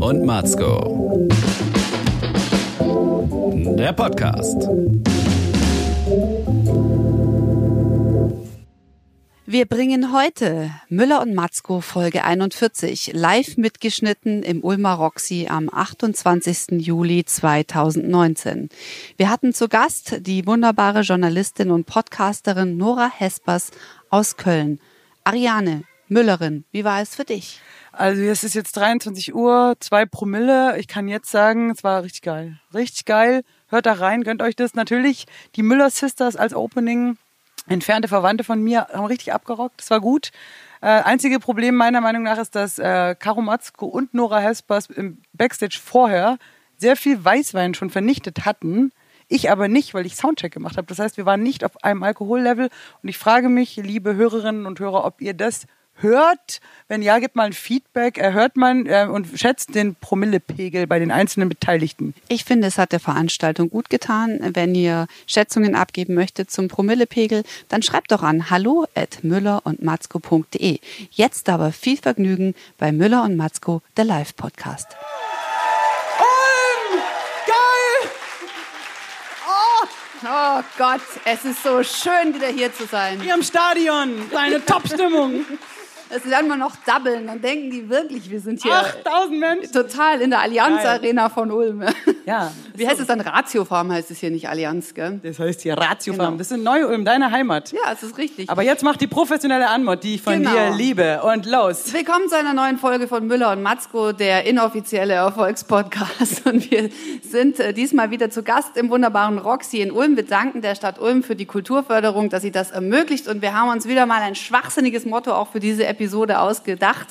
und Matzko. Der Podcast. Wir bringen heute Müller und Matzko Folge 41 live mitgeschnitten im Ulmer Roxy am 28. Juli 2019. Wir hatten zu Gast die wunderbare Journalistin und Podcasterin Nora Hespers aus Köln. Ariane Müllerin, wie war es für dich? Also es ist jetzt 23 Uhr, zwei Promille. Ich kann jetzt sagen, es war richtig geil. Richtig geil. Hört da rein, gönnt euch das. Natürlich die Müller Sisters als Opening entfernte Verwandte von mir haben richtig abgerockt. Das war gut. Äh, einzige Problem meiner Meinung nach ist, dass äh, Karo Matzko und Nora Hespers im Backstage vorher sehr viel Weißwein schon vernichtet hatten. Ich aber nicht, weil ich Soundcheck gemacht habe. Das heißt, wir waren nicht auf einem Alkohollevel. Und ich frage mich, liebe Hörerinnen und Hörer, ob ihr das hört. Wenn ja, gibt mal ein Feedback. Erhört man äh, und schätzt den Promillepegel bei den einzelnen Beteiligten. Ich finde, es hat der Veranstaltung gut getan. Wenn ihr Schätzungen abgeben möchtet zum Promillepegel, dann schreibt doch an hallo at müller und matzko.de. Jetzt aber viel Vergnügen bei Müller und Matzko, der Live-Podcast. Ulm! Geil! Oh Gott, es ist so schön, wieder hier zu sein. Hier im Stadion, eine Top-Stimmung. Das werden wir noch doublen, dann denken die wirklich, wir sind hier 8000 Menschen. total in der Allianz Geil. Arena von Ulm. Ja. Wie heißt es dann? Ratiofarm heißt es hier nicht Allianz, gell? Das heißt hier Ratiofarm. Genau. Das ist Neu-Ulm, deine Heimat. Ja, es ist richtig. Aber jetzt macht die professionelle Anmod, die ich von Genau. dir liebe. Und los. Willkommen zu einer neuen Folge von Müller und Matzko, der inoffizielle Erfolgspodcast. Und wir sind äh, diesmal wieder zu Gast im wunderbaren Roxy in Ulm. Wir danken der Stadt Ulm für die Kulturförderung, dass sie das ermöglicht. Und wir haben uns wieder mal ein schwachsinniges Motto auch für diese Episode ausgedacht.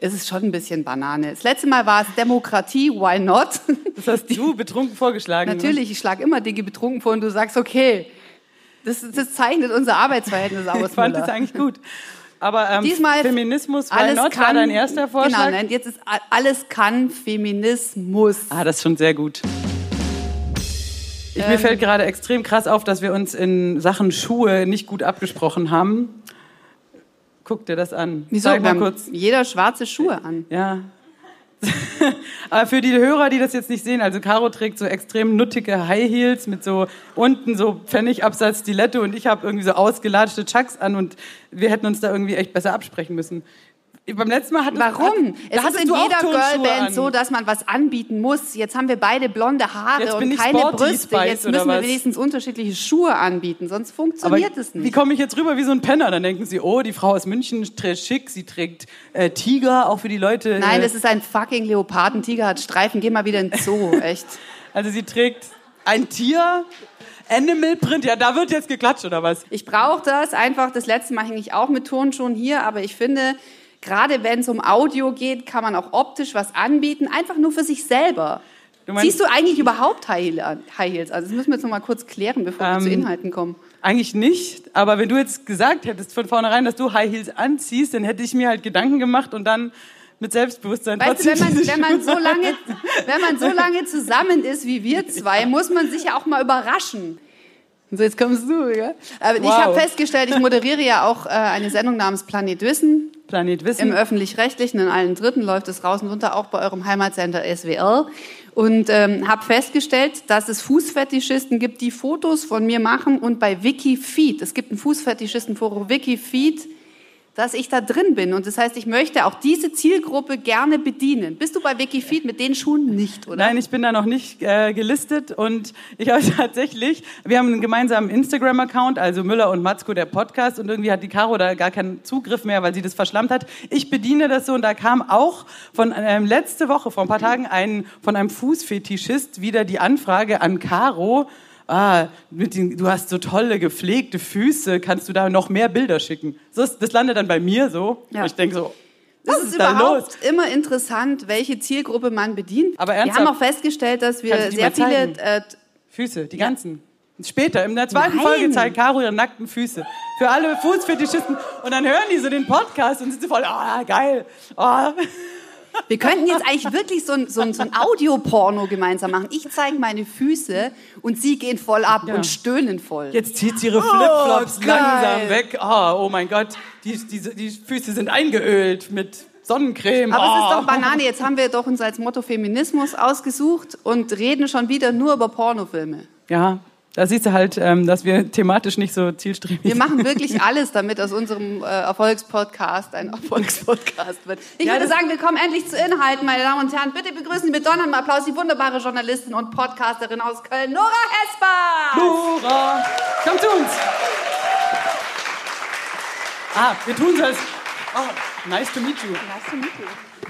Es ist schon ein bisschen Banane. Das letzte Mal war es Demokratie, why not? Das hast du betrunken vorgeschlagen. Natürlich, ich schlage immer Dinge betrunken vor und du sagst, okay, das, das zeichnet unser Arbeitsverhältnis aus. Ich fand Müller. das eigentlich gut. Aber ähm, Diesmal Feminismus, why alles not, war kann, dein erster Vorschlag? Genau, nein, jetzt ist alles kann Feminismus. Ah, das ist schon sehr gut. Ich, Ähm. mir fällt gerade extrem krass auf, dass wir uns in Sachen Schuhe nicht gut abgesprochen haben. Guck dir das an. Wieso? Wir mal kurz. jeder schwarze Schuhe an. Ja. Aber für die Hörer, die das jetzt nicht sehen, also Caro trägt so extrem nuttige High Heels mit so unten so Pfennigabsatz Stiletto und ich habe irgendwie so ausgelatschte Chucks an und wir hätten uns da irgendwie echt besser absprechen müssen. Beim letzten Mal hattest Warum? Hat, es ist in jeder Girlband an. so, dass man was anbieten muss. Jetzt haben wir beide blonde Haare und keine Sporty Brüste. Spice Jetzt müssen wir wenigstens unterschiedliche Schuhe anbieten, sonst Aber funktioniert es wie nicht. komme ich jetzt rüber wie so ein Penner? Dann denken sie, oh, die Frau aus München trägt schick, sie trägt äh, Tiger, auch für die Leute. Nein, äh, das ist ein fucking Leopardentiger, hat Streifen. Geh mal wieder in den Zoo, echt. Also sie trägt ein Tier, Animal Print, ja, da wird jetzt geklatscht oder was? Ich brauche das einfach. Das letzte Mal hing ich auch mit Turnschuhen hier, aber ich finde, gerade wenn es um Audio geht, kann man auch optisch was anbieten, einfach nur für sich selber. Du meinst- Siehst du eigentlich überhaupt High, Heels an? Das müssen wir jetzt noch mal kurz klären, bevor wir Ähm, zu Inhalten kommen. Eigentlich nicht, aber wenn du jetzt gesagt hättest von vornherein, dass du High Heels anziehst, dann hätte ich mir halt Gedanken gemacht und dann mit Selbstbewusstsein Weißt du, wenn man, wenn, man so lange, wenn man so lange zusammen ist wie wir zwei, muss man sich ja auch mal überraschen. So, jetzt kommst du, ja? Aber ich Wow. habe festgestellt, ich moderiere ja auch äh, eine Sendung namens Planet Wissen. Planet Im Wissen. öffentlich-rechtlichen, in allen Dritten läuft es raus und runter, auch bei eurem Heimatsender SWR. Und ähm, habe festgestellt, dass es Fußfetischisten gibt, die Fotos von mir machen und bei Wikifeed, es gibt ein Fußfetischistenforum Wikifeed, dass ich da drin bin. Und das heißt, ich möchte auch diese Zielgruppe gerne bedienen. Bist du bei Wikifeed mit den Schuhen nicht, oder? Nein, ich bin da noch nicht äh, gelistet und ich habe tatsächlich, wir haben einen gemeinsamen Instagram-Account, also Müller und Matzko, der Podcast und irgendwie hat die Caro da gar keinen Zugriff mehr, weil sie das verschlammt hat. Ich bediene das so und da kam auch von ähm, letzte Woche, vor ein paar Tagen, ein, von einem Fußfetischist wieder die Anfrage an Caro, ah, den, du hast so tolle gepflegte Füße, kannst du da noch mehr Bilder schicken? So, ist- das landet dann bei mir so. Ja. Ich denke so, Das was ist, ist überhaupt immer interessant, welche Zielgruppe man bedient. Aber wir haben ernsthaft? auch festgestellt, dass wir sehr viele äh, Füße, die ganzen. Später, in der zweiten Nein. Folge zeigt Caro ihre nackten Füße. Für alle Fußfetischisten. Und dann hören die so den Podcast und sind so voll, ah, geil. Ah. Wir könnten jetzt eigentlich wirklich so ein, so ein, so ein Audioporno gemeinsam machen. Ich zeige meine Füße und sie gehen voll ab Ja. und stöhnen voll. Jetzt zieht sie ihre Flipflops geil. langsam weg. Oh, oh mein Gott, die, die, die Füße sind eingeölt mit Sonnencreme. Aber es ist oh. doch Banane. Jetzt haben wir doch uns als Motto Feminismus ausgesucht und reden schon wieder nur über Pornofilme. Ja, da siehst du halt, ähm, dass wir thematisch nicht so zielstrebig Wir sind. machen wirklich alles, damit aus unserem äh, Erfolgspodcast ein Erfolgspodcast wird. Ich Ja, würde sagen, wir kommen endlich zu Inhalten, meine Damen und Herren. Bitte begrüßen Sie mit donnerndem Applaus die wunderbare Journalistin und Podcasterin aus Köln, Nora Hesper. Nora, komm zu uns. Ah, wir tun es. Oh, nice to meet you.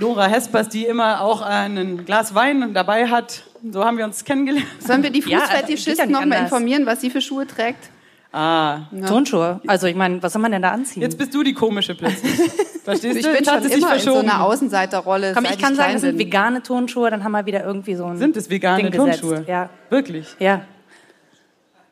Nora Hespers, die immer auch ein Glas Wein dabei hat. So haben wir uns kennengelernt. Sollen wir die Ja, also, ja Fußfetischisten nicht noch mal anders. informieren, was sie für Schuhe trägt? Ah, Turnschuhe. Also ich meine, was soll man denn da anziehen? jetzt bist du die komische plötzlich. Verstehst Ich du? bin Jetzt hat schon immer in so einer Außenseiterrolle. Komm, seit ich kann sagen, klein es sind bin. vegane Turnschuhe, dann haben wir wieder irgendwie so ein Sind es vegane Ding gesetzt. Turnschuhe? Ja. Wirklich? Ja.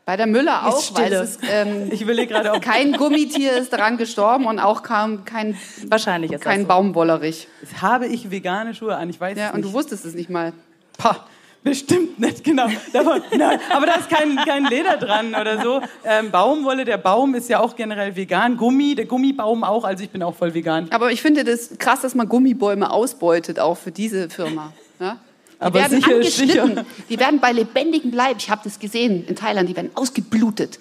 Bei der Müller auch, Ist weil es ähm, Ich überlege gerade, ob kein Gummitier ist daran gestorben und auch kaum kein, Wahrscheinlich ist kein so. Baumwollerich. habe ich vegane Schuhe an. Ich weiß Ja, es und nicht. du wusstest es nicht mal. Pah, bestimmt nicht, genau. Davon, nein, aber da ist kein, kein Leder dran oder so. Ähm, Baumwolle, der Baum ist ja auch generell vegan. Gummi, der Gummibaum auch, also ich bin auch voll vegan. Aber ich finde das krass, dass man Gummibäume ausbeutet, auch für diese Firma. Ja? Die Aber werden sicher ist angeschnitten. sicher. Die werden bei lebendigem Leib, ich habe das gesehen in Thailand, die werden ausgeblutet.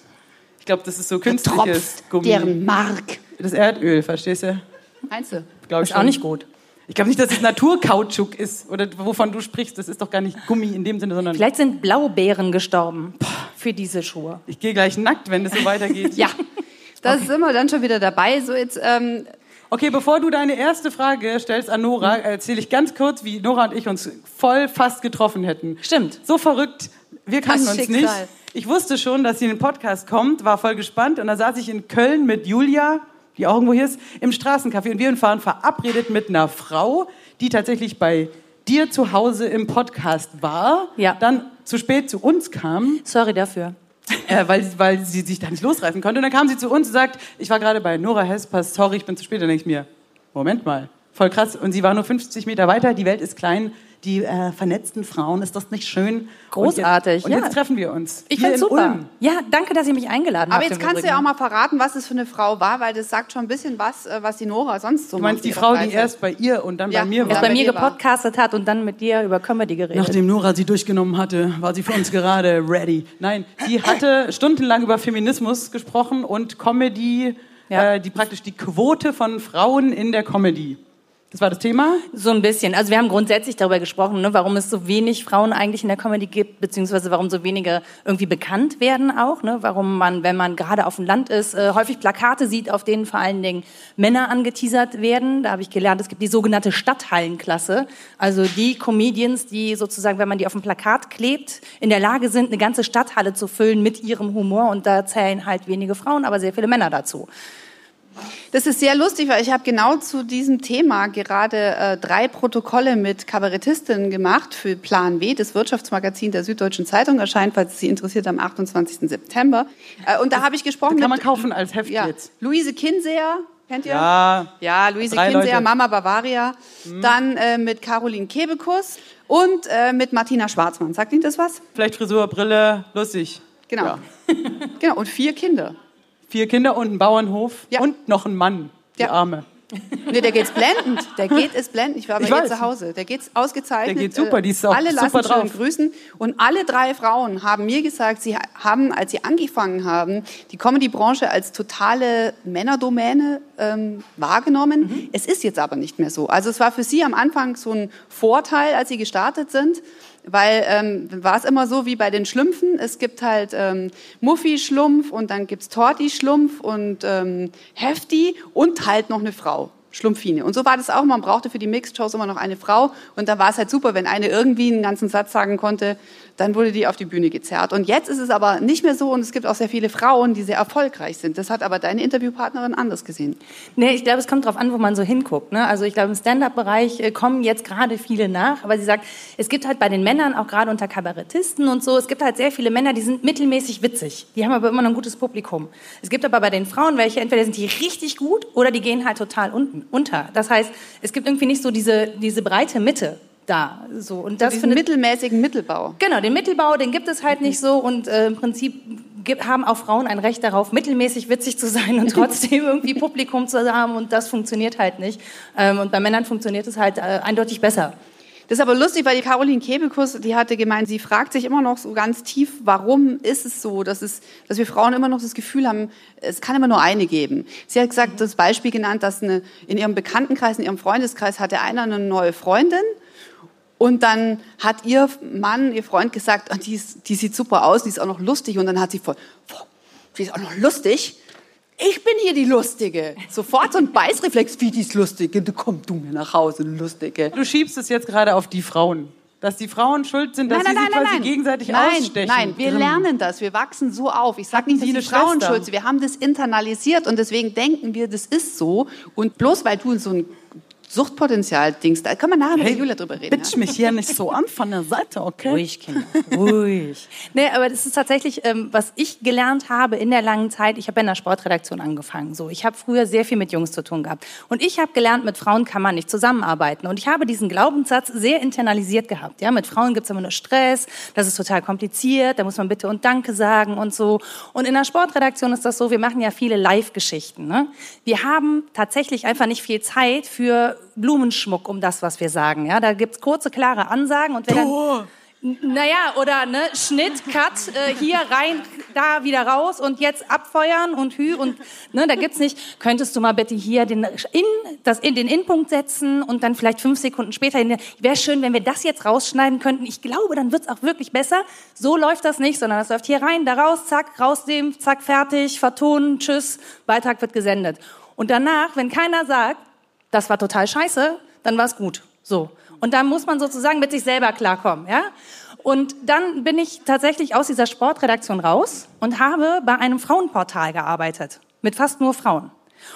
Ich glaube, das ist so künstliches Gummi. deren Mark. Das Erdöl, verstehst du? Meinst du? Glaube ich Ist auch nicht gut. Ich glaube nicht, dass es Naturkautschuk ist oder wovon du sprichst. Das ist doch gar nicht Gummi in dem Sinne, sondern Vielleicht sind Blaubeeren gestorben für diese Schuhe. ich gehe gleich nackt, wenn das so weitergeht. Ja. Da sind wir dann schon wieder dabei. So jetzt, ähm, Okay, bevor du deine erste Frage stellst an Nora, erzähle ich ganz kurz, wie Nora und ich uns voll fast getroffen hätten. Stimmt. So verrückt. Wir kannten uns Schicksal. nicht. Ich wusste schon, dass sie in den Podcast kommt, war voll gespannt. Und da saß ich in Köln mit Julia, die auch irgendwo hier ist, im Straßencafé. Und wir waren verabredet mit einer Frau, die tatsächlich bei dir zu Hause im Podcast war, Ja. dann zu spät zu uns kam, Sorry dafür. Äh, weil, weil sie sich da nicht losreißen konnte. Und dann kam sie zu uns und sagt, ich war gerade bei Nora Hespers, sorry, ich bin zu spät. Dann denke ich mir, Moment mal, voll krass. Und sie war nur 50 Meter weiter, die Welt ist klein, die äh, vernetzten Frauen, ist das nicht schön? Großartig, Und jetzt, und ja. jetzt treffen wir uns. Ich in super. Ulm. Ja, danke, dass ihr mich eingeladen aber habt. jetzt im kannst du ja auch mal verraten, was es für eine Frau war, weil das sagt schon ein bisschen was, äh, was die Nora sonst so Du meinst macht die Frau, die Freizeit. erst bei ihr und dann Ja, bei mir war? Erst bei mir gepodcastet hat und dann mit dir über Comedy geredet. Nachdem Nora sie durchgenommen hatte, war sie für uns gerade ready. Nein, sie hatte stundenlang über Feminismus gesprochen und Comedy, Ja. äh, die praktisch die Quote von Frauen in der Comedy. Das war das Thema. So ein bisschen. Also wir haben grundsätzlich darüber gesprochen, ne, warum es so wenig Frauen eigentlich in der Comedy gibt, beziehungsweise warum so wenige irgendwie bekannt werden auch. Ne, warum man, wenn man gerade auf dem Land ist, äh, häufig Plakate sieht, auf denen vor allen Dingen Männer angeteasert werden. Da habe ich gelernt, es gibt die sogenannte Stadthallenklasse. Also die Comedians, die sozusagen, wenn man die auf dem Plakat klebt, in der Lage sind, eine ganze Stadthalle zu füllen mit ihrem Humor. Und da zählen halt wenige Frauen, aber sehr viele Männer dazu. Das ist sehr lustig, weil ich habe genau zu diesem Thema gerade äh, drei Protokolle mit Kabarettistinnen gemacht für Plan W, das Wirtschaftsmagazin der Süddeutschen Zeitung, erscheint, falls es Sie interessiert, am 28. September. Äh, und da habe ich gesprochen Kann man mit kaufen als Heft ja, jetzt. Luise Kinseer, kennt ihr? Ja. Ja, Luise Kinseer, Leute. Mama Bavaria. Dann äh, mit Caroline Kebekus und äh, mit Martina Schwarzmann. Sagt Ihnen das was? Vielleicht Frisur, Brille, lustig. Genau. Ja. genau, und vier Kinder. Vier Kinder und einen Bauernhof Ja. und noch ein Mann, die Ja. Arme. Nee, der geht's blendend. Der geht es blendend. Ich war bei Ich weiß. zu Hause. Der geht's ausgezeichnet. Der geht super, die ist auch Alle super lassen drauf. grüßen. Und alle drei Frauen haben mir gesagt, sie haben, als sie angefangen haben, die Comedy-Branche als totale Männerdomäne ähm, wahrgenommen. Mhm. Es ist jetzt aber nicht mehr so. Also es war für sie am Anfang so ein Vorteil, als sie gestartet sind. Weil ähm, war es immer so wie bei den Schlümpfen. Es gibt halt ähm, Muffi-Schlumpf und dann gibt's Torti-Schlumpf und ähm, Hefti und halt noch eine Frau. Schlumpfine. Und so war das auch. Man brauchte für die Mixed-Shows immer noch eine Frau. Und da war es halt super, wenn eine irgendwie einen ganzen Satz sagen konnte, dann wurde die auf die Bühne gezerrt. Und jetzt ist es aber nicht mehr so. Und es gibt auch sehr viele Frauen, die sehr erfolgreich sind. Das hat aber deine Interviewpartnerin anders gesehen. Nee, ich glaube, es kommt darauf an, wo man so hinguckt. Ne? Also ich glaube, im Stand-up-Bereich äh, kommen jetzt gerade viele nach. Aber sie sagt, es gibt halt bei den Männern, auch gerade unter Kabarettisten und so, es gibt halt sehr viele Männer, die sind mittelmäßig witzig. Die haben aber immer noch ein gutes Publikum. Es gibt aber bei den Frauen welche, entweder sind die richtig gut oder die gehen halt total unten, unter. Das heißt, es gibt irgendwie nicht so diese, diese breite Mitte da. So. Und das Diesen findet mittelmäßigen Mittelbau. Genau, den Mittelbau, den gibt es halt nicht so und äh, im Prinzip gibt, haben auch Frauen ein Recht darauf, mittelmäßig witzig zu sein und trotzdem irgendwie Publikum zu haben und das funktioniert halt nicht. Ähm, und bei Männern funktioniert es halt äh, eindeutig besser. Das ist aber lustig, weil die Caroline Kebekus, die hatte gemeint, sie fragt sich immer noch so ganz tief, warum ist es so, dass, es, dass wir Frauen immer noch das Gefühl haben, es kann immer nur eine geben. Sie hat gesagt, das Beispiel genannt, dass eine, in ihrem Bekanntenkreis, in ihrem Freundeskreis hatte einer eine neue Freundin und dann hat ihr Mann, ihr Freund gesagt, ah, die, ist, die sieht super aus, die ist auch noch lustig und dann hat sie voll, die ist auch noch lustig ich bin hier die Lustige. Sofort so ein Beißreflex, wie die ist Lustige. Du komm du mir nach Hause, Lustige. Du schiebst es jetzt gerade auf die Frauen. Dass die Frauen schuld sind, dass nein, sie nein, sich nein, quasi nein. gegenseitig nein, ausstechen. Nein, wir Grimm. lernen das. Wir wachsen so auf. Ich sage nicht, dass Sie die Frauen schuld sind. Wir haben das internalisiert und deswegen denken wir, das ist so. Und bloß weil du so ein Suchtpotenzial-Dings, da können wir nachher mit der Julia drüber reden. Bitch mich hier nicht so an von der Seite, okay? Ruhig, Kinder, ruhig. nee, aber das ist tatsächlich, ähm, was ich gelernt habe in der langen Zeit. Ich habe in der Sportredaktion angefangen. So, ich habe früher sehr viel mit Jungs zu tun gehabt. Und ich habe gelernt, mit Frauen kann man nicht zusammenarbeiten. Und ich habe diesen Glaubenssatz sehr internalisiert gehabt. Ja, mit Frauen gibt's immer nur Stress, das ist total kompliziert, da muss man bitte und Danke sagen und so. Und in der Sportredaktion ist das so, wir machen ja viele Live-Geschichten. Ne? Wir haben tatsächlich einfach nicht viel Zeit für Blumenschmuck um das, was wir sagen. Ja, da gibt's kurze, klare Ansagen und wenn dann, naja, oder ne, Schnitt, Cut, äh, hier rein, da wieder raus und jetzt abfeuern und hü und ne, da gibt's nicht. Könntest du mal bitte hier den in das in den Inpunkt setzen und dann vielleicht fünf Sekunden später. Wäre schön, wenn wir das jetzt rausschneiden könnten. Ich glaube, dann wird's auch wirklich besser. So läuft das nicht, sondern das läuft hier rein, da raus, zack, rausnehmen, zack, fertig, vertonen, tschüss, Beitrag wird gesendet. Und danach, wenn keiner sagt, das war total scheiße, dann war es gut. So. Und dann muss man sozusagen mit sich selber klarkommen, ja? Und dann bin ich tatsächlich aus dieser Sportredaktion raus und habe bei einem Frauenportal gearbeitet. Mit fast nur Frauen.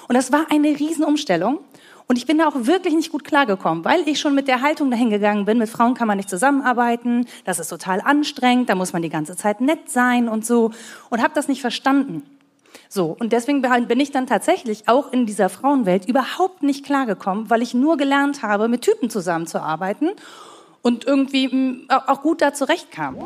Und das war eine Riesenumstellung. Und ich bin da auch wirklich nicht gut klargekommen, weil ich schon mit der Haltung dahin gegangen bin, mit Frauen kann man nicht zusammenarbeiten, das ist total anstrengend, da muss man die ganze Zeit nett sein und so. Und habe das nicht verstanden. So, und deswegen bin ich dann tatsächlich auch in dieser Frauenwelt überhaupt nicht klargekommen, weil ich nur gelernt habe, mit Typen zusammenzuarbeiten und irgendwie mh, auch gut da zurechtkam.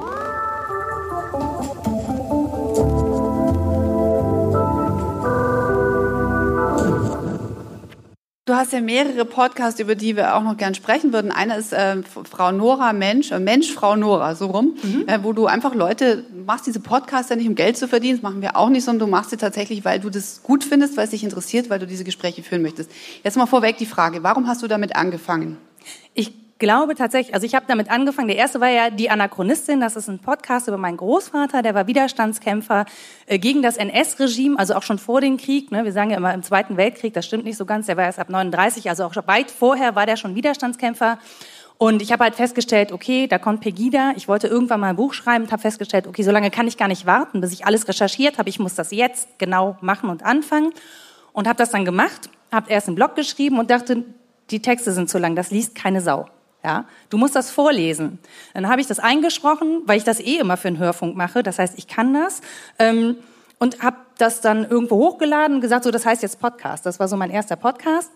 Du hast ja mehrere Podcasts, über die wir auch noch gern sprechen würden. Einer ist äh, Frau Nora Mensch, äh, Mensch Frau Nora, so rum, äh, wo du einfach Leute machst diese Podcasts ja nicht, um Geld zu verdienen, das machen wir auch nicht, sondern du machst sie tatsächlich, weil du das gut findest, weil es dich interessiert, weil du diese Gespräche führen möchtest. Jetzt mal vorweg die Frage, warum hast du damit angefangen? Ich glaube tatsächlich, also ich habe damit angefangen. Der erste war ja die Anachronistin. Das ist ein Podcast über meinen Großvater, der war Widerstandskämpfer äh, gegen das NS-Regime, also auch schon vor dem Krieg. Ne? Wir sagen ja immer im Zweiten Weltkrieg, das stimmt nicht so ganz. Der war erst ab 39, also auch schon weit vorher war der schon Widerstandskämpfer. Und ich habe halt festgestellt, okay, da kommt Pegida. Ich wollte irgendwann mal ein Buch schreiben und habe festgestellt, okay, so lange kann ich gar nicht warten, bis ich alles recherchiert habe. Ich muss das jetzt genau machen und anfangen. Und habe das dann gemacht, habe erst einen Blog geschrieben und dachte, die Texte sind zu lang, das liest keine Sau. Ja, du musst das vorlesen. Dann habe ich das eingesprochen, weil ich das eh immer für einen Hörfunk mache. Das heißt, ich kann das. Ähm, und habe das dann irgendwo hochgeladen und gesagt, so, das heißt jetzt Podcast. Das war so mein erster Podcast.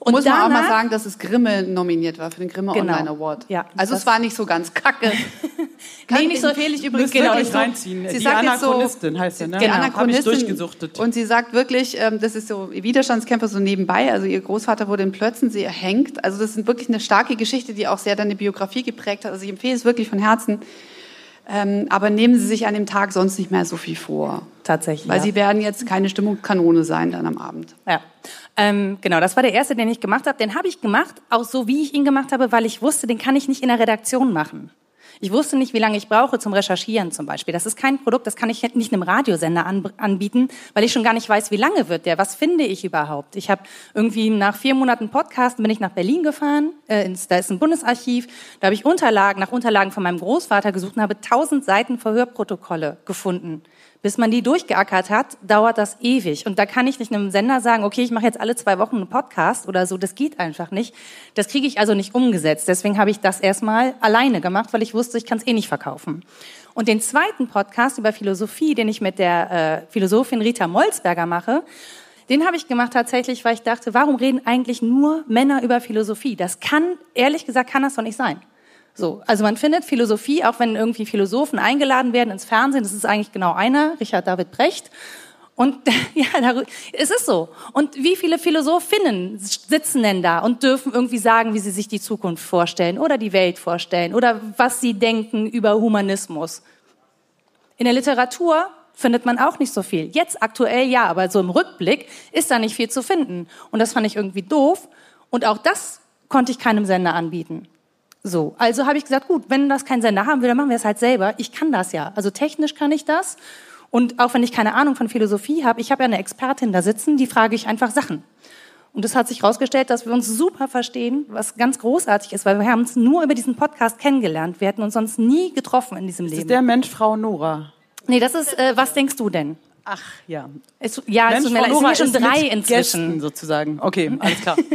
Und Muss man auch mal danach- sagen, dass es Grimme nominiert war für den Grimme Genau. Online Award. Ja, also es war nicht so ganz kacke. Kann, Nee, nicht so- empfehle ich übrigens Genau, wirklich so. reinziehen. Sie Die sagt jetzt so, Anachronistin heißt sie, ne? Die Genau. Hab ich Anachronistin. durchgesuchtet. Und sie sagt wirklich, ähm, das ist so Widerstandskämpfer so nebenbei. Also ihr Großvater wurde in Plötzensee erhängt. Also das ist wirklich eine starke Geschichte, die auch sehr deine Biografie geprägt hat. Also ich empfehle es wirklich von Herzen. Ähm, aber nehmen Sie sich an dem Tag sonst nicht mehr so viel vor. Tatsächlich. Weil ja. Sie werden jetzt keine Stimmungskanone sein dann am Abend. Ja, ähm, genau, das war der erste, den ich gemacht habe. Den habe ich gemacht, auch so wie ich ihn gemacht habe, weil ich wusste, den kann ich nicht in der Redaktion machen. Ich wusste nicht, wie lange ich brauche zum Recherchieren zum Beispiel. Das ist kein Produkt, das kann ich nicht einem Radiosender an, anbieten, weil ich schon gar nicht weiß, wie lange wird der, was finde ich überhaupt. Ich habe irgendwie nach vier Monaten Podcast bin ich nach Berlin gefahren, äh, ins, da ist ein Bundesarchiv, da habe ich Unterlagen, nach Unterlagen von meinem Großvater gesucht und habe tausend Seiten Verhörprotokolle gefunden. Bis man die durchgeackert hat, dauert das ewig. Und da kann ich nicht einem Sender sagen, okay, ich mache jetzt alle zwei Wochen einen Podcast oder so. Das geht einfach nicht. Das kriege ich also nicht umgesetzt. Deswegen habe ich das erstmal alleine gemacht, weil ich wusste, ich kann es eh nicht verkaufen. Und den zweiten Podcast über Philosophie, den ich mit der äh, Philosophin Rita Molzberger mache, den habe ich gemacht tatsächlich, weil ich dachte, warum reden eigentlich nur Männer über Philosophie? Das kann, ehrlich gesagt, kann das doch nicht sein. So, also man findet Philosophie, auch wenn irgendwie Philosophen eingeladen werden ins Fernsehen, das ist eigentlich genau einer, Richard David Brecht. Und ja, es ist so. Und wie viele Philosophinnen sitzen denn da und dürfen irgendwie sagen, wie sie sich die Zukunft vorstellen oder die Welt vorstellen oder was sie denken über Humanismus? In der Literatur findet man auch nicht so viel. Jetzt aktuell ja, aber so im Rückblick ist da nicht viel zu finden. Und das fand ich irgendwie doof. Und auch das konnte ich keinem Sender anbieten. So, also habe ich gesagt, gut, wenn das kein Sender haben will, dann machen wir es halt selber. Ich kann das ja. Also technisch kann ich das. Und auch wenn ich keine Ahnung von Philosophie habe, ich habe ja eine Expertin da sitzen, die frage ich einfach Sachen. Und es hat sich herausgestellt, dass wir uns super verstehen, was ganz großartig ist, weil wir haben uns nur über diesen Podcast kennengelernt. Wir hätten uns sonst nie getroffen in diesem Das Leben. ist der Mensch, Frau Nora. nee, das ist, äh, was denkst du denn? Ach, ja. Es, ja, es, tut mir leid, es sind schon drei inzwischen. Gästen sozusagen. Okay, alles klar.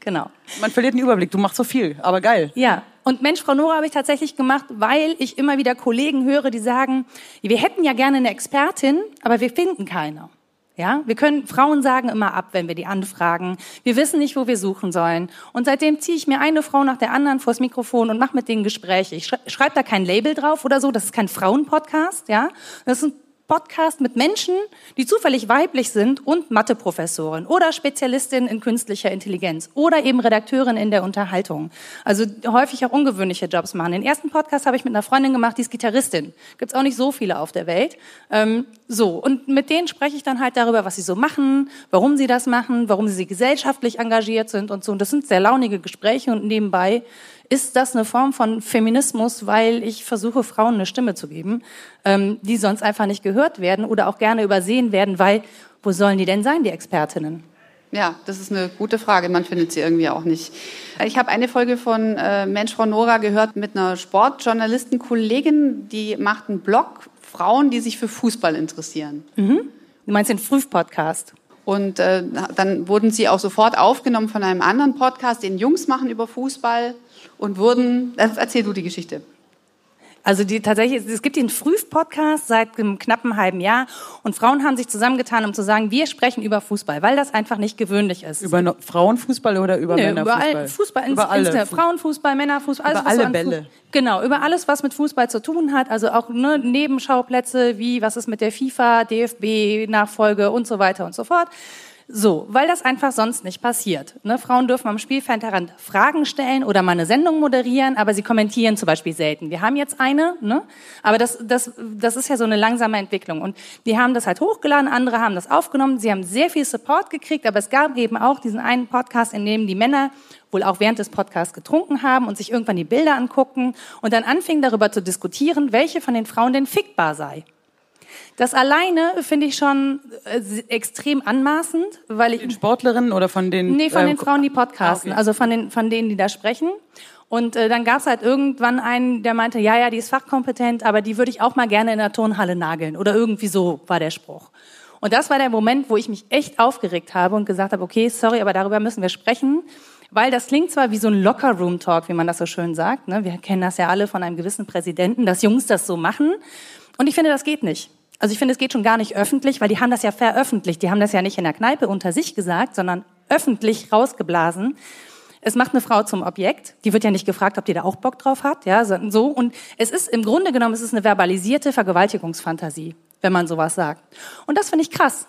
Genau. Man verliert den Überblick. Du machst so viel, aber geil. Ja, und Mensch, Frau Nora habe ich tatsächlich gemacht, weil ich immer wieder Kollegen höre, die sagen, wir hätten ja gerne eine Expertin, aber wir finden keine. Ja, wir können, Frauen sagen immer ab, wenn wir die anfragen. Wir wissen nicht, wo wir suchen sollen. Und seitdem ziehe ich mir eine Frau nach der anderen vors Mikrofon und mache mit denen Gespräche. Ich schrei- schreibe da kein Label drauf oder so. Das ist kein Frauenpodcast, ja. Das ist ein Podcast mit Menschen, die zufällig weiblich sind und Matheprofessorin oder Spezialistin in künstlicher Intelligenz oder eben Redakteurin in der Unterhaltung. Also häufig auch ungewöhnliche Jobs machen. Den ersten Podcast habe ich mit einer Freundin gemacht, die ist Gitarristin. Gibt's auch nicht so viele auf der Welt. Ähm, so, und mit denen spreche ich dann halt darüber, was sie so machen, warum sie das machen, warum sie gesellschaftlich engagiert sind und so. Und das sind sehr launige Gespräche und nebenbei ist das eine Form von Feminismus, weil ich versuche, Frauen eine Stimme zu geben, ähm, die sonst einfach nicht gehört werden oder auch gerne übersehen werden, weil wo sollen die denn sein, die Expertinnen? Ja, das ist eine gute Frage. Man findet sie irgendwie auch nicht. Ich habe eine Folge von äh, Mensch Frau Nora gehört mit einer Sportjournalistenkollegin, die macht einen Blog Frauen, die sich für Fußball interessieren. Du meinst den Früh-Podcast? Und äh, dann wurden sie auch sofort aufgenommen von einem anderen Podcast, den Jungs machen über Fußball und wurden. Äh, erzähl du die Geschichte. Also die, tatsächlich, es gibt den Früh-Podcast seit einem knappen halben Jahr und Frauen haben sich zusammengetan, um zu sagen, wir sprechen über Fußball, weil das einfach nicht gewöhnlich ist. Über no Frauenfußball oder über Nö, Männerfußball? Überall, Fußball, über alle. ins, Frauenfußball, Männerfußball, alles, Über was so alle an Bälle. Fu- Genau, über alles, was mit Fußball zu tun hat, also auch ne, Nebenschauplätze wie was ist mit der FIFA, DFB, Nachfolge und so weiter und so fort. So, weil das einfach sonst nicht passiert. Ne? Frauen dürfen am Spielfeldrand Fragen stellen oder mal eine Sendung moderieren, aber sie kommentieren zum Beispiel selten. Wir haben jetzt eine, ne? aber das, das, das ist ja so eine langsame Entwicklung. Und die haben das halt hochgeladen, andere haben das aufgenommen, sie haben sehr viel Support gekriegt, aber es gab eben auch diesen einen Podcast, in dem die Männer wohl auch während des Podcasts getrunken haben und sich irgendwann die Bilder angucken und dann anfingen darüber zu diskutieren, welche von den Frauen denn fickbar sei. Das alleine finde ich schon äh, extrem anmaßend, weil ich Den Sportlerinnen oder von den... Nee, von ähm, den Frauen, die podcasten, Ah, okay. also von, den, von denen, die da sprechen. Und äh, dann gab es halt irgendwann einen, der meinte, ja, ja, die ist fachkompetent, aber die würde ich auch mal gerne in der Turnhalle nageln. Oder irgendwie so war der Spruch. Und das war der Moment, wo ich mich echt aufgeregt habe und gesagt habe, okay, sorry, aber darüber müssen wir sprechen. Weil das klingt zwar wie so ein Locker-Room-Talk, wie man das so schön sagt. Ne? Wir kennen das ja alle von einem gewissen Präsidenten, dass Jungs das so machen. Und ich finde, das geht nicht. Also ich finde, es geht schon gar nicht öffentlich, weil die haben das ja veröffentlicht. Die haben das ja nicht in der Kneipe unter sich gesagt, sondern öffentlich rausgeblasen. Es macht eine Frau zum Objekt. Die wird ja nicht gefragt, ob die da auch Bock drauf hat, ja, so. Und es ist im Grunde genommen, es ist eine verbalisierte Vergewaltigungsfantasie, wenn man sowas sagt. Und das finde ich krass.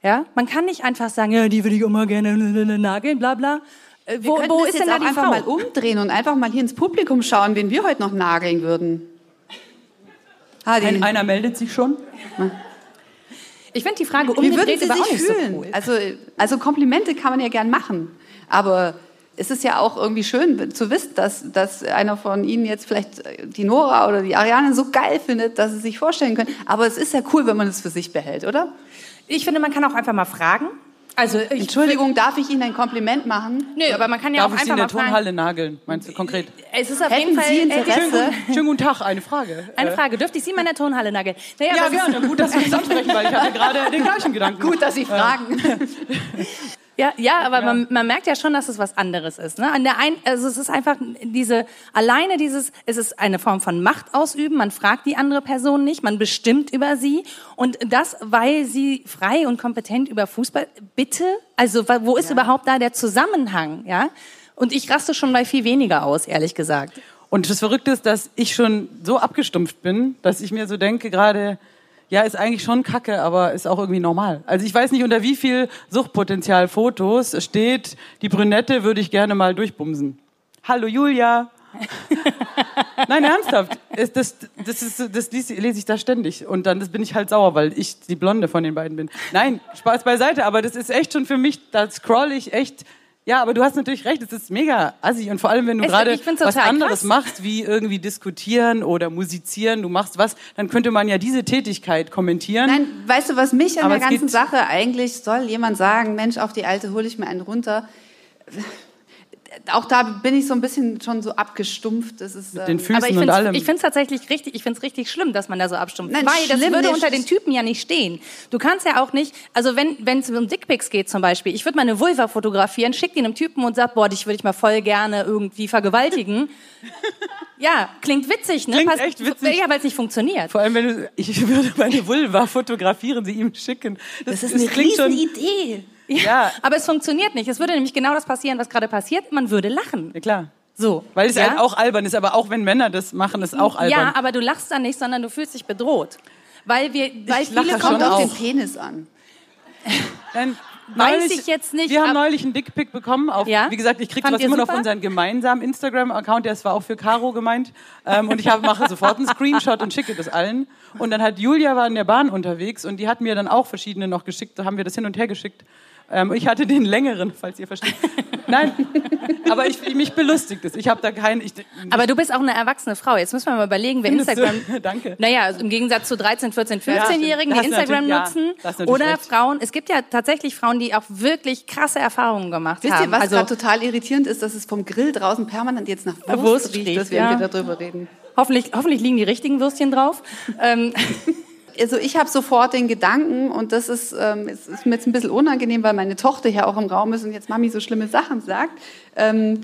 Ja, man kann nicht einfach sagen, ja, die würde ich mal gerne nageln, bla bla. Äh, Wir Wo, wo ist jetzt denn da die einfach Frau? mal umdrehen und einfach mal hier ins Publikum schauen, wen wir heute noch nageln würden. Ah, die, Ein, einer meldet sich schon. Ich finde die Frage wie würden umgedreht Sie aber auch sich nicht so fühlen? cool. Also, also Komplimente kann man ja gern machen, aber es ist ja auch irgendwie schön zu wissen, dass, dass einer von Ihnen jetzt vielleicht die Nora oder die Ariane so geil findet, dass Sie sich vorstellen können. Aber es ist ja cool, wenn man es für sich behält, oder? Ich finde, man kann auch einfach mal fragen. Also ich, Entschuldigung, darf ich Ihnen ein Kompliment machen? Nö, aber man kann ja Darf auch ich Sie einfach in der mal fragen. Turnhalle nageln? Meinst du konkret? Es ist auf Hätten jeden Fall Sie äh, Interesse? Schönen guten Tag, eine Frage. Eine Äh, Frage, dürfte ich Sie mal in der Turnhalle nageln? Naja, Ja, gerne. Gut, dass Sie das ansprechen, weil ich hatte gerade den gleichen Gedanken. Gut, dass Sie fragen. Ja, ja, aber Man, man merkt ja schon, dass es was anderes ist. Ne? An der ein, also es ist einfach diese alleine dieses, es ist eine Form von Macht ausüben. Man fragt die andere Person nicht, man bestimmt über sie und das, weil sie frei und kompetent über Fußball. Bitte, also wo ist überhaupt da der Zusammenhang? Ja, und ich raste schon bei viel weniger aus, ehrlich gesagt. Und das Verrückte ist, dass ich schon so abgestumpft bin, dass ich mir so denke gerade, ja, ist eigentlich schon kacke, aber ist auch irgendwie normal. Also ich weiß nicht, unter wie viel Suchtpotenzial Fotos steht, die Brünette würde ich gerne mal durchbumsen. Hallo Julia. Nein, ernsthaft. Das, das, das, ist, das lese ich da ständig. Und dann bin ich halt sauer, weil ich die Blonde von den beiden bin. Nein, Spaß beiseite, aber das ist echt schon für mich, da scroll ich echt. Ja, aber du hast natürlich recht, es ist mega assi. Und vor allem, wenn du gerade was anderes krass. machst, wie irgendwie diskutieren oder musizieren, du machst was, dann könnte man ja diese Tätigkeit kommentieren. Nein, weißt du, was mich an Aber der ganzen Sache eigentlich soll jemand sagen, Mensch, auf die Alte hole ich mir einen runter. Auch da bin ich so ein bisschen schon so abgestumpft. Das ist, Mit den ähm, Füßen Aber ich und finde allem. es tatsächlich richtig, ich finde es richtig schlimm, dass man da so abstumpft. Nein, Weil das würde unter den Typen ja nicht stehen. Du kannst ja auch nicht, also wenn wenn es um Dickpics geht zum Beispiel, ich würde meine Vulva fotografieren, schick die einem Typen und sag, boah, dich würde ich mal voll gerne irgendwie vergewaltigen. ja, klingt witzig, ne? Klingt Passt- echt witzig. Ja, weil es nicht funktioniert. Vor allem, wenn du, ich würde meine Vulva fotografieren, sie ihm schicken. Das ist eine klingt schon- Riesenidee. Ja. Aber es funktioniert nicht. Es würde nämlich genau das passieren, was gerade passiert. Man würde lachen. Ja, klar. So. Weil es ja? halt auch albern ist, aber auch wenn Männer das machen, ist auch albern. Ja, aber du lachst dann nicht, sondern du fühlst dich bedroht. Weil wir, weil lache viele kommt auf auch. den Penis an. Dann Weiß ich jetzt nicht, Wir haben ab- neulich einen Dickpick bekommen. Auf, Ja? Wie gesagt, ich kriege ihr immer noch super? auf unseren gemeinsamen Instagram-Account. Der ist zwar auch für Caro gemeint. Ähm, und ich hab, mache sofort einen Screenshot und schicke das allen. Und dann hat Julia war in der Bahn unterwegs und die hat mir dann auch verschiedene noch geschickt. Da haben wir das hin und her geschickt. Ähm, ich hatte den längeren, falls ihr versteht. Nein, aber ich, mich belustigt es. Ich habe da keinen. Ich, Aber du bist auch eine erwachsene Frau. Jetzt müssen wir mal überlegen, wer Findest du? Instagram. Danke. Naja, also im Gegensatz zu 13, 14, 15-Jährigen, Ja, die Instagram ja, nutzen. natürlich Oder recht. Frauen. Es gibt ja tatsächlich Frauen, die auch wirklich krasse Erfahrungen gemacht Wisst haben. ihr, was also, gerade total irritierend ist, dass es vom Grill draußen permanent jetzt nach Wurst, Wurst riecht, riecht, dass wir ja. wieder darüber reden. hoffentlich, hoffentlich liegen die richtigen Würstchen drauf. ähm, Also ich habe sofort den Gedanken und das ist, ähm, es ist mir jetzt ein bisschen unangenehm, weil meine Tochter hier auch im Raum ist und jetzt Mami so schlimme Sachen sagt, ähm,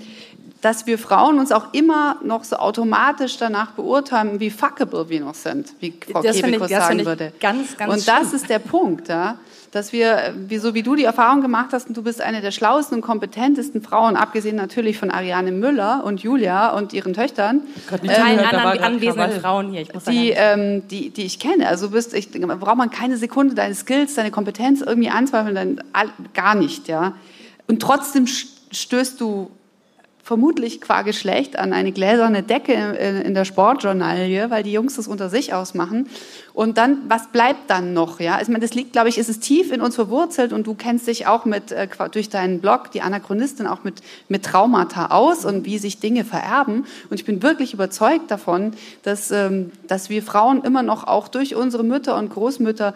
dass wir Frauen uns auch immer noch so automatisch danach beurteilen, wie fuckable wir noch sind, wie Frau Das finde ich- Kebekus das sagen würde. ganz, ganz und das schlimm. ist der Punkt, ja, dass wir, äh, wie, so wie du die Erfahrung gemacht hast und du bist eine der schlauesten und kompetentesten Frauen, abgesehen natürlich von Ariane Müller und Julia und ihren Töchtern, Grad nicht allen zugehört, da war anderen anwesenden. Frauen hier. Ich muss die, sagen. ähm, die, die ich kenne. Also du bist, ich, braucht man keine Sekunde deine Skills, deine Kompetenz irgendwie anzweifeln, dann all, gar nicht, ja. Und trotzdem stößt du vermutlich qua Geschlecht an eine gläserne Decke in, in der Sportjournalie, weil die Jungs das unter sich ausmachen. Und dann, was bleibt dann noch? Ja, ich meine, das liegt, glaube ich, ist es tief in uns verwurzelt und du kennst dich auch mit äh, durch deinen Blog, die Anachronistin, auch mit mit Traumata aus und wie sich Dinge vererben. Und ich bin wirklich überzeugt davon, dass, ähm, dass wir Frauen immer noch auch durch unsere Mütter und Großmütter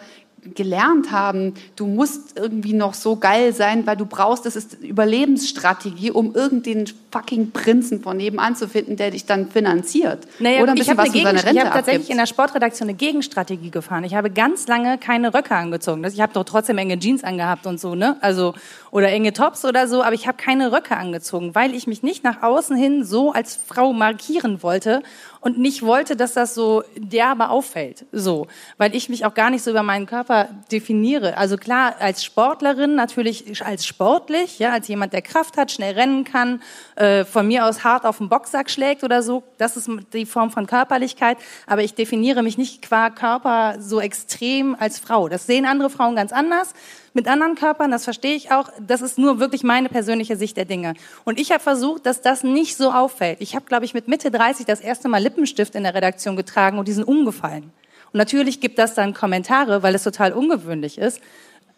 gelernt haben, du musst irgendwie noch so geil sein, weil du brauchst, das ist Überlebensstrategie, um irgendeinen fucking Prinzen von nebenan zu finden, der dich dann finanziert. Naja, Oder ein ich bisschen was von seiner ich Rente habe tatsächlich abgibt. in der Sportredaktion eine Gegenstrategie gefahren. Ich habe ganz lange keine Röcke angezogen. Ich habe doch trotzdem enge Jeans angehabt und so, ne? Also oder enge Tops oder so, aber ich habe keine Röcke angezogen, weil ich mich nicht nach außen hin so als Frau markieren wollte und nicht wollte, dass das so derbe auffällt, so, weil ich mich auch gar nicht so über meinen Körper definiere. Also klar, als Sportlerin natürlich als sportlich, ja, als jemand, der Kraft hat, schnell rennen kann, äh, von mir aus hart auf den Boxsack schlägt oder so. Das ist die Form von Körperlichkeit. Aber ich definiere mich nicht qua Körper so extrem als Frau. Das sehen andere Frauen ganz anders. Mit anderen Körpern, das verstehe ich auch. Das ist nur wirklich meine persönliche Sicht der Dinge. Und ich habe versucht, dass das nicht so auffällt. Ich habe, glaube ich, mit Mitte 30 das erste Mal Lippenstift in der Redaktion getragen und die sind umgefallen. Und natürlich gibt das dann Kommentare, weil es total ungewöhnlich ist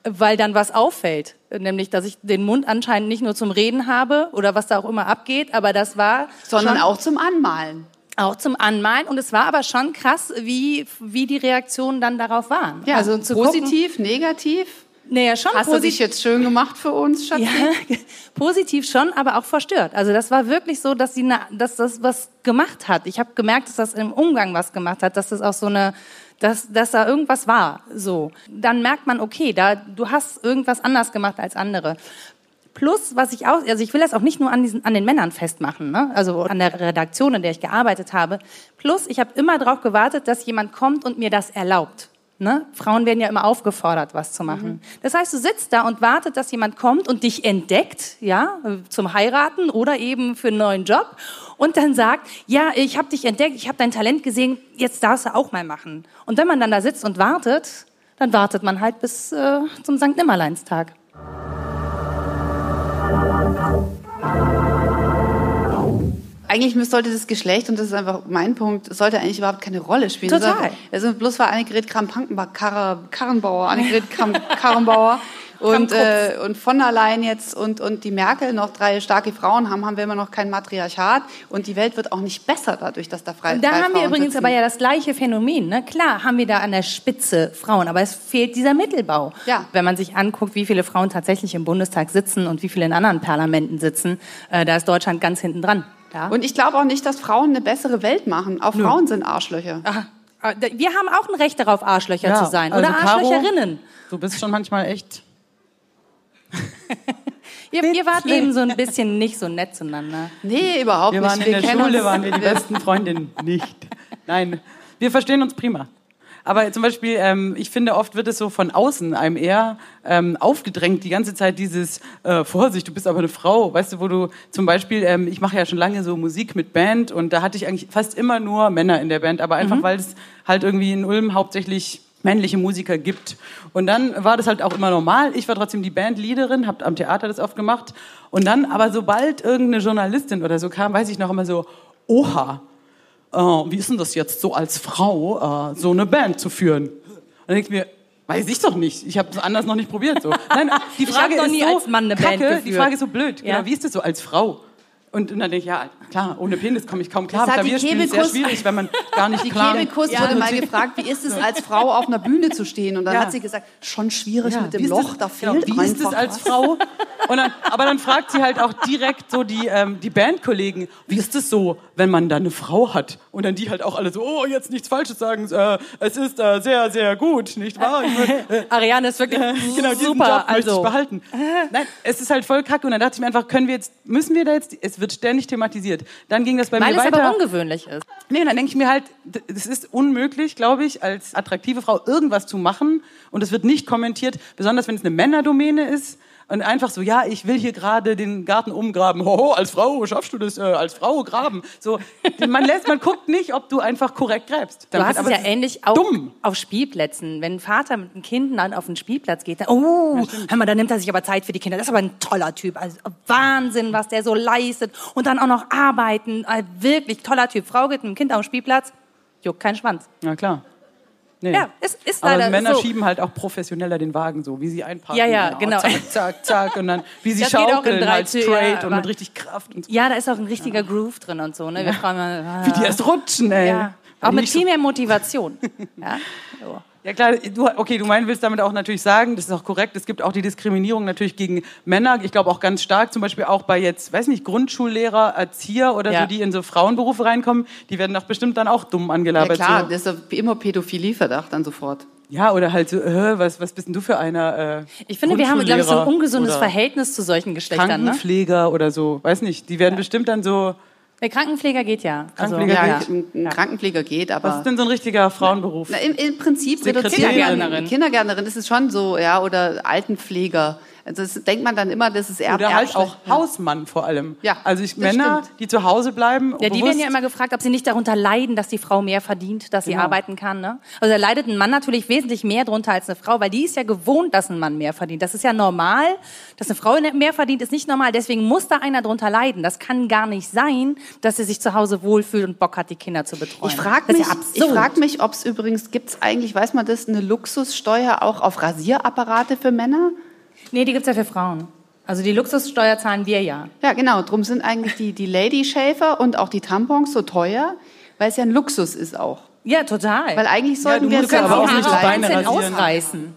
weil dann was auffällt, nämlich dass ich den Mund anscheinend nicht nur zum Reden habe oder was da auch immer abgeht, aber das war sondern auch zum Anmalen. auch zum Anmalen und es war aber schon krass, wie wie die Reaktionen dann darauf waren. Ja, also zu gucken, positiv, negativ. Naja, schon Hast du dich jetzt schön gemacht für uns, Schatzi? Ja, positiv schon, aber auch verstört. Also das war wirklich so, dass sie, na, dass das was gemacht hat. Ich habe gemerkt, dass das im Umgang was gemacht hat, dass das auch so eine, dass, dass da irgendwas war. So, dann merkt man, okay, da du hast irgendwas anders gemacht als andere. Plus, was ich auch, also ich will das auch nicht nur an, diesen, an den Männern festmachen, ne? also an der Redaktion, in der ich gearbeitet habe. Plus, ich habe immer darauf gewartet, dass jemand kommt und mir das erlaubt. Ne? Frauen werden ja immer aufgefordert, was zu machen. Mhm. Das heißt, du sitzt da und wartet, dass jemand kommt und dich entdeckt, ja, zum Heiraten oder eben für einen neuen Job und dann sagt, ja, ich habe dich entdeckt, ich habe dein Talent gesehen, jetzt darfst du auch mal machen. Und wenn man dann da sitzt und wartet, dann wartet man halt bis äh, zum St. Nimmerleinstag. Eigentlich sollte das Geschlecht, und das ist einfach mein Punkt, sollte eigentlich überhaupt keine Rolle spielen. Total. Also bloß war Annegret Kramp-Karrenbauer, Annegret Kramp-Karrenbauer und, äh, und von der Leyen jetzt und, und die Merkel noch drei starke Frauen haben, haben wir immer noch kein Matriarchat und die Welt wird auch nicht besser dadurch, dass da frei da haben wir Frauen übrigens sitzen. aber ja das gleiche Phänomen. Ne? Klar haben wir da an der Spitze Frauen, aber es fehlt dieser Mittelbau. Ja. Wenn man sich anguckt, wie viele Frauen tatsächlich im Bundestag sitzen und wie viele in anderen Parlamenten sitzen, äh, da ist Deutschland ganz hinten dran. Ja? Und ich glaube auch nicht, dass Frauen eine bessere Welt machen. Auch Frauen sind Arschlöcher. Aha. Äh, Wir haben auch ein Recht darauf, Arschlöcher Ja, zu sein. also Oder Caro- Arschlöcherinnen. Du bist schon manchmal echt. Ihr, ihr wart eben so ein bisschen nicht so nett zueinander. Nee, überhaupt Wir nicht. waren in der kennen Schule, uns- waren wir die besten Freundinnen. Nicht. Nein, wir verstehen uns prima. Aber zum Beispiel, ähm, ich finde, oft wird es so von außen einem eher ähm, aufgedrängt, die ganze Zeit dieses äh, Vorsicht, du bist aber eine Frau, weißt du, wo du zum Beispiel, ähm, ich mache ja schon lange so Musik mit Band und da hatte ich eigentlich fast immer nur Männer in der Band, aber einfach, weil es halt irgendwie in Ulm hauptsächlich männliche Musiker gibt. Und dann war das halt auch immer normal. Ich war trotzdem die Bandleaderin, habe am Theater das oft gemacht. Und dann, aber sobald irgendeine Journalistin oder so kam, weiß ich noch immer so, oha, äh, wie ist denn das jetzt so als Frau, äh, so eine Band zu führen? Und dann denke ich mir, weiß ich doch nicht. Ich habe es anders noch nicht probiert. So. Nein, die Ich Frage hab noch ist nie so als Mann eine Band kacke, Die geführt. Frage ist so blöd. Ja. Genau, wie ist das so als Frau? Und, und dann denke ich, ja, klar, ohne Penis komme ich kaum klar. Die Klavierspielen ist sehr schwierig, wenn man gar nicht Die klar... Kebekus Ja, wurde mal gefragt, wie ist es als Frau auf einer Bühne zu stehen? Und dann Ja. hat sie gesagt, schon schwierig Ja, mit dem Loch, das- da genau, fehlt Wie ist es als. Frau? Und dann, aber dann fragt sie halt auch direkt so die, ähm, die Bandkollegen, wie ist es so, wenn man da eine Frau hat? Und dann die halt auch alle so, oh, jetzt nichts Falsches sagen, äh, es ist äh, sehr, sehr gut, nicht wahr? Äh, Ariane ist wirklich genau, diesen super. Job möchte ich also, behalten. Nein, es ist halt voll kacke. Und dann dachte ich mir einfach, können wir jetzt, müssen wir da jetzt, es wird ständig thematisiert. Dann ging das bei weil mir es weiter. aber ungewöhnlich ist. Nee, dann denke ich mir halt, es ist unmöglich, glaube ich, als attraktive Frau irgendwas zu machen und es wird nicht kommentiert, besonders wenn es eine Männerdomäne ist und einfach so, ja, ich will hier gerade den Garten umgraben. Hoho, als Frau schaffst du das, äh, als Frau graben. So, man lässt, man guckt nicht, ob du einfach korrekt gräbst. Du hast es ja ähnlich auch dumm. auf Spielplätzen. Wenn ein Vater mit einem Kind dann auf den Spielplatz geht, dann, oh, hör mal, da nimmt er sich aber Zeit für die Kinder. Das ist aber ein toller Typ. Also Wahnsinn, was der so leistet. Und dann auch noch arbeiten. Äh, Wirklich toller Typ. Frau geht mit dem Kind auf den Spielplatz, juckt keinen Schwanz. Ja, klar. Nee. Ja, ist, ist aber leider Männer so. schieben halt auch professioneller den Wagen so, wie sie einparken. Ja, ja, genau. Zack, zack, zack. Und dann, wie sie Das schaukeln, halt 13, straight ja, und aber- mit richtig Kraft. Und so. Ja, da ist auch ein richtiger Groove drin und so. Ne? Wir fragen mal, Wie die erst rutschen, ey. ja. Auch mit viel mehr Motivation. ja? so. Ja klar, du, okay, du meinst, willst damit auch natürlich sagen, das ist auch korrekt, es gibt auch die Diskriminierung natürlich gegen Männer, ich glaube auch ganz stark, zum Beispiel auch bei jetzt, weiß nicht, Grundschullehrer, Erzieher oder Ja. so, die in so Frauenberufe reinkommen, die werden doch bestimmt dann auch dumm Ja angelabert. klar, so. das ist doch immer Pädophilieverdacht dann sofort. ja oder halt so, äh, was, was bist denn du für einer? Äh, Ich finde, wir haben, glaube ich, so ein ungesundes Verhältnis zu solchen Geschlechtern. Ne? Krankenpfleger oder so, weiß nicht, die werden bestimmt dann so, Der Krankenpfleger geht ja. Also, Krankenpfleger Ja, geht- ein, ein Krankenpfleger geht, aber... was ist denn so ein richtiger Frauenberuf? Na, im, Im Prinzip Sekretärin. reduziert Kindergärtnerin. Kindergärtnerin ist es schon so, ja, oder Altenpfleger. Also das denkt man dann immer, das ist eher Oder halt auch. Hausmann vor allem. Ja, also ich, Männer, stimmt. die zu Hause bleiben. Ja, die werden ja immer gefragt, ob sie nicht darunter leiden, dass die Frau mehr verdient, dass sie Genau. arbeiten kann. Ne? Also da leidet ein Mann natürlich wesentlich mehr drunter als eine Frau, weil die ist ja gewohnt, dass ein Mann mehr verdient. Das ist ja normal. Dass eine Frau mehr verdient, ist nicht normal. Deswegen muss da einer drunter leiden. Das kann gar nicht sein, dass sie sich zu Hause wohlfühlt und Bock hat, die Kinder zu betreuen. Ich frage mich, ja frag mich, ob es übrigens, gibt es eigentlich, weiß man das, eine Luxussteuer auch auf Rasierapparate für Männer? Nee, die gibt's ja für Frauen. Also die Luxussteuer zahlen wir ja. Ja, genau. Drum sind eigentlich die, die Lady Shaver und auch die Tampons so teuer, weil es ja ein Luxus ist auch. Ja, total. Weil eigentlich sollten du wir es ja ja aber auch nicht Beine ausreißen.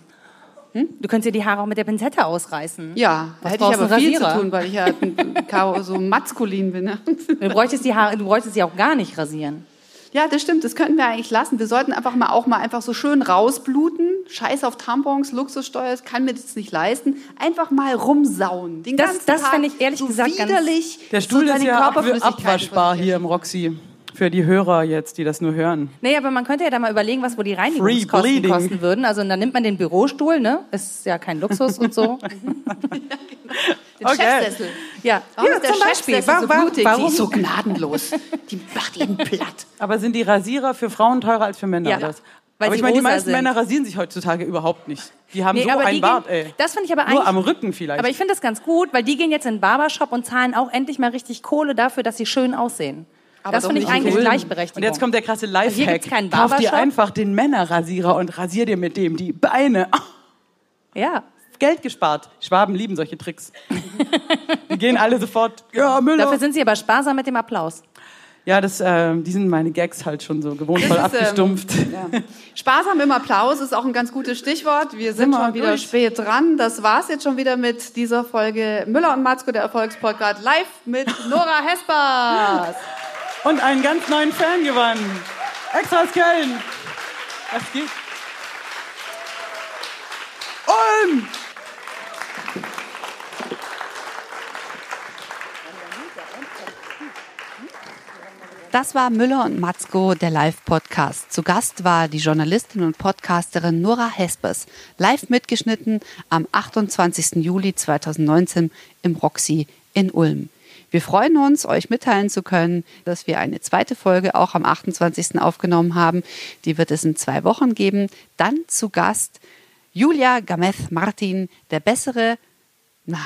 Du könntest dir die Haare auch mit der Pinzette ausreißen. Ja, da Was hätte ich brauchst du, aber viel zu Rasierer? tun, weil ich ja so maskulin bin. Ne? Du bräuchtest die Haare, du bräuchtest sie auch gar nicht rasieren. Ja, das stimmt. Das könnten wir eigentlich lassen. Wir sollten einfach mal auch mal einfach so schön rausbluten. Scheiß auf Tampons, Luxussteuer, das kann mir das nicht leisten. Einfach mal rumsauen. Den Das- ganzen das Tag fänd ich ehrlich so gesagt ganz- widerlich. Der Stuhl so ist ja abwaschbar hier im Roxy. Für die Hörer jetzt, die das nur hören. Nee, aber man könnte ja da mal überlegen, was wohl die Reinigungskosten kosten würden. Also dann nimmt man den Bürostuhl, ne? Ist ja kein Luxus und so. Den Okay. Chefsessel. Ja, Warum ja ist der zum Beispiel. Chefsessel so warum- ist so gnadenlos. Die macht jeden platt. Aber sind die Rasierer für Frauen teurer als für Männer? Ja, weil aber ich meine, die meisten sind. Männer rasieren sich heutzutage überhaupt nicht. Die haben Nee, so einen Bart, gehen, ey. Das finde ich aber Nur eigentlich. am Rücken vielleicht. Aber ich finde das ganz gut, weil die gehen jetzt in den Barbershop und zahlen auch endlich mal richtig Kohle dafür, dass sie schön aussehen. Aber das finde ich eigentlich Ulm. Gleichberechtigung. Und jetzt kommt der krasse gibt's Lifehack. keinen Kauf dir einfach den Männerrasierer und rasier dir mit dem die Beine. ja. Geld gespart. Schwaben lieben solche Tricks. die gehen alle sofort, ja, Müller. Dafür sind sie aber sparsam mit dem Applaus. ja, das, äh, die sind meine Gags halt schon so gewohnt, voll Das ist, ähm, abgestumpft. Ja. Sparsam im Applaus ist auch ein ganz gutes Stichwort. Wir sind Sind schon wieder durch? spät dran. Das war's jetzt schon wieder mit dieser Folge Müller und Matzko, der Erfolgspodcast, live mit Nora Hespers. Und einen ganz neuen Fan gewonnen. Extra aus Köln. Was geht? Ulm! Das war Müller und Matzko, der Live-Podcast. Zu Gast war die Journalistin und Podcasterin Nora Hespers, live mitgeschnitten am 28. Juli 2019 im Roxy in Ulm. Wir freuen uns, euch mitteilen zu können, dass wir eine zweite Folge auch am 28. aufgenommen haben. Die wird es in zwei Wochen geben. Dann zu Gast Julia Gameth Martin, der bessere, na,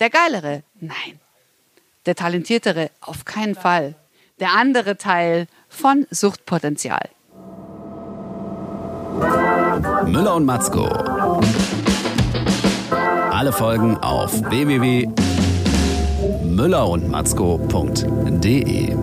der geilere, nein, der talentiertere, auf keinen Fall. Der andere Teil von Suchtpotenzial. Müller und Matzko. Alle Folgen auf www.müllerundmatzko.de.